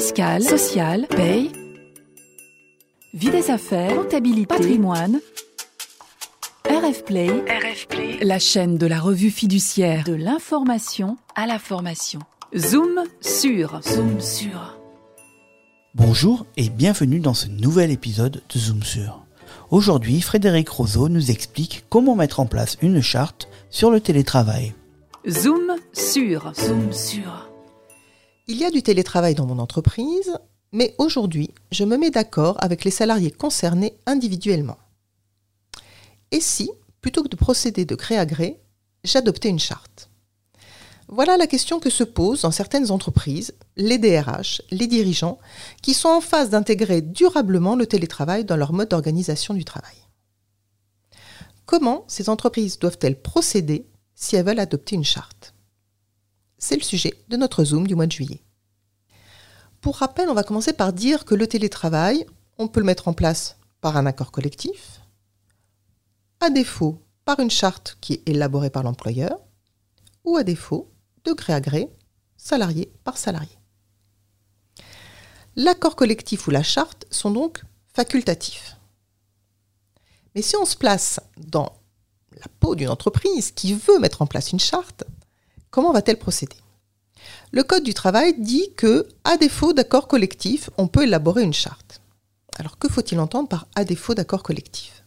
fiscale, sociale, paye, vie des affaires, comptabilité, patrimoine. RF Play, la chaîne de la revue fiduciaire de l'information à la formation. Zoom sur, zoom sur. Bonjour et bienvenue dans ce nouvel épisode de Zoom sur. Aujourd'hui, Frédéric Roseau nous explique comment mettre en place une charte sur le télétravail. Zoom sur, zoom sur. Il y a du télétravail dans mon entreprise, mais aujourd'hui, je me mets d'accord avec les salariés concernés individuellement. Et si, plutôt que de procéder de gré à gré, j'adoptais une charte? Voilà la question que se posent dans certaines entreprises les DRH, les dirigeants, qui sont en phase d'intégrer durablement le télétravail dans leur mode d'organisation du travail. Comment ces entreprises doivent-elles procéder si elles veulent adopter une charte? C'est le sujet de notre Zoom du mois de juillet. Pour rappel, on va commencer par dire que le télétravail, on peut le mettre en place par un accord collectif, à défaut par une charte qui est élaborée par l'employeur, ou à défaut, de gré à gré, salarié par salarié. L'accord collectif ou la charte sont donc facultatifs. Mais si on se place dans la peau d'une entreprise qui veut mettre en place une charte, Comment va-t-elle procéder? Le Code du travail dit que, à défaut d'accord collectif, on peut élaborer une charte. Alors que faut-il entendre par à défaut d'accord collectif?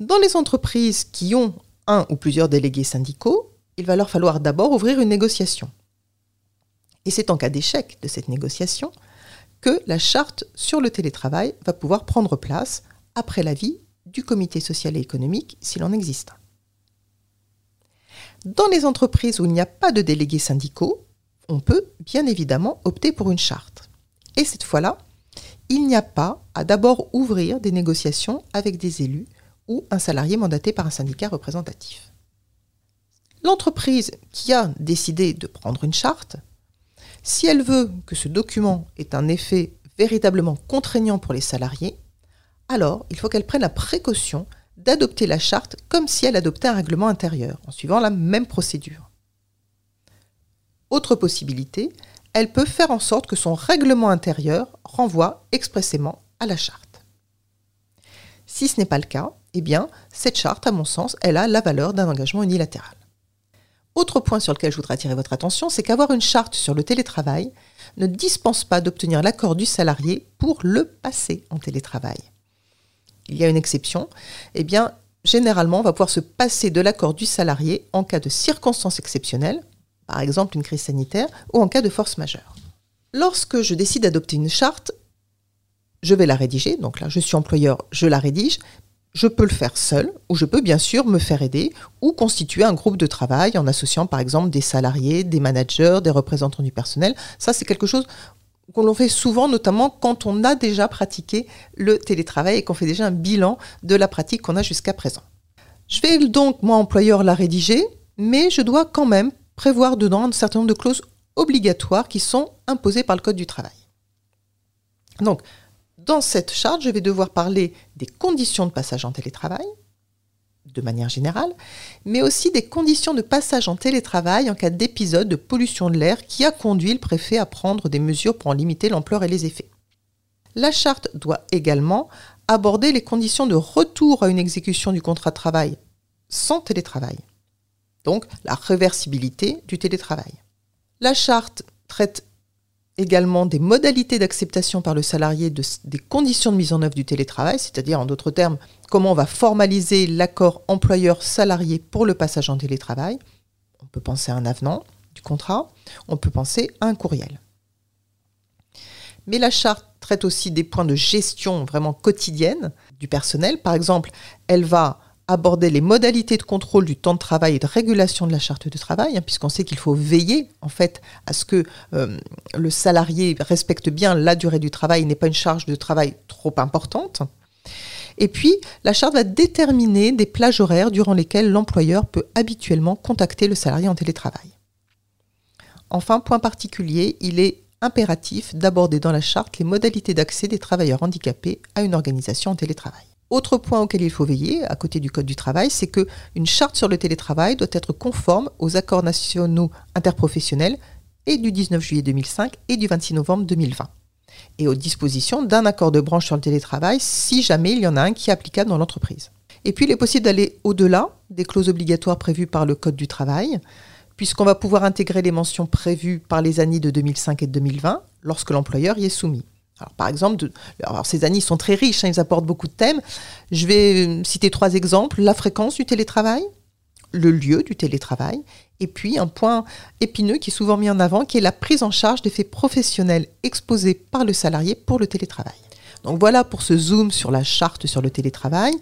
Dans les entreprises qui ont un ou plusieurs délégués syndicaux, il va leur falloir d'abord ouvrir une négociation. Et c'est en cas d'échec de cette négociation que la charte sur le télétravail va pouvoir prendre place après l'avis du comité social et économique s'il en existe un. Dans les entreprises où il n'y a pas de délégués syndicaux, on peut bien évidemment opter pour une charte. Et cette fois-là, il n'y a pas à d'abord ouvrir des négociations avec des élus ou un salarié mandaté par un syndicat représentatif. L'entreprise qui a décidé de prendre une charte, si elle veut que ce document ait un effet véritablement contraignant pour les salariés, alors il faut qu'elle prenne la précaution d'adopter la charte comme si elle adoptait un règlement intérieur, en suivant la même procédure. Autre possibilité, elle peut faire en sorte que son règlement intérieur renvoie expressément à la charte. Si ce n'est pas le cas, eh bien, cette charte, à mon sens, elle a la valeur d'un engagement unilatéral. Autre point sur lequel je voudrais attirer votre attention, c'est qu'avoir une charte sur le télétravail ne dispense pas d'obtenir l'accord du salarié pour le passer en télétravail il y a une exception, eh bien, généralement, on va pouvoir se passer de l'accord du salarié en cas de circonstances exceptionnelles, par exemple une crise sanitaire, ou en cas de force majeure. Lorsque je décide d'adopter une charte, je vais la rédiger, donc là je suis employeur, je la rédige, je peux le faire seul, ou je peux bien sûr me faire aider, ou constituer un groupe de travail en associant par exemple des salariés, des managers, des représentants du personnel. Ça c'est quelque chose qu'on l'on fait souvent, notamment quand on a déjà pratiqué le télétravail et qu'on fait déjà un bilan de la pratique qu'on a jusqu'à présent. Je vais donc, moi, employeur, la rédiger, mais je dois quand même prévoir dedans un certain nombre de clauses obligatoires qui sont imposées par le Code du travail. Donc, dans cette charte, je vais devoir parler des conditions de passage en télétravail, de manière générale, mais aussi des conditions de passage en télétravail en cas d'épisode de pollution de l'air qui a conduit le préfet à prendre des mesures pour en limiter l'ampleur et les effets. La charte doit également aborder les conditions de retour à une exécution du contrat de travail sans télétravail, donc la réversibilité du télétravail. La charte traite également des modalités d'acceptation par le salarié des conditions de mise en œuvre du télétravail, c'est-à-dire en d'autres termes, comment on va formaliser l'accord employeur-salarié pour le passage en télétravail. On peut penser à un avenant du contrat, on peut penser à un courriel. Mais la charte traite aussi des points de gestion vraiment quotidienne du personnel. Par exemple, elle va aborder les modalités de contrôle du temps de travail et de régulation de la charte de travail, hein, puisqu'on sait qu'il faut veiller en fait à ce que euh, le salarié respecte bien la durée du travail et n'ait pas une charge de travail trop importante. Et puis, la charte va déterminer des plages horaires durant lesquelles l'employeur peut habituellement contacter le salarié en télétravail. Enfin, point particulier, il est impératif d'aborder dans la charte les modalités d'accès des travailleurs handicapés à une organisation en télétravail. Autre point auquel il faut veiller, à côté du Code du travail, c'est qu'une charte sur le télétravail doit être conforme aux accords nationaux interprofessionnels et du 19 juillet 2005 et du 26 novembre 2020 et aux dispositions d'un accord de branche sur le télétravail si jamais il y en a un qui est applicable dans l'entreprise. Et puis il est possible d'aller au-delà des clauses obligatoires prévues par le Code du travail, puisqu'on va pouvoir intégrer les mentions prévues par les années de 2005 et de 2020 lorsque l'employeur y est soumis. Alors, par exemple, ces années sont très riches, hein, ils apportent beaucoup de thèmes. Je vais euh, citer trois exemples. La fréquence du télétravail, le lieu du télétravail, et puis un point épineux qui est souvent mis en avant, qui est la prise en charge des faits professionnels exposés par le salarié pour le télétravail. Donc voilà pour ce zoom sur la charte sur le télétravail.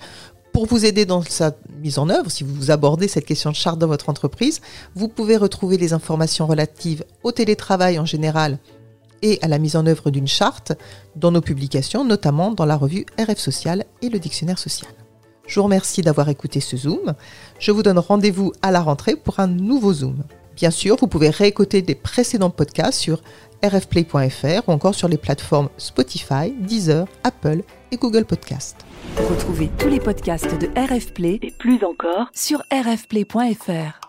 Pour vous aider dans sa mise en œuvre, si vous abordez cette question de charte dans votre entreprise, vous pouvez retrouver les informations relatives au télétravail en général et à la mise en œuvre d'une charte dans nos publications, notamment dans la revue RF Social et le Dictionnaire Social. Je vous remercie d'avoir écouté ce Zoom. Je vous donne rendez-vous à la rentrée pour un nouveau Zoom. Bien sûr, vous pouvez réécouter des précédents podcasts sur rfplay.fr ou encore sur les plateformes Spotify, Deezer, Apple et Google Podcasts. Retrouvez tous les podcasts de RF Play et plus encore sur rfplay.fr.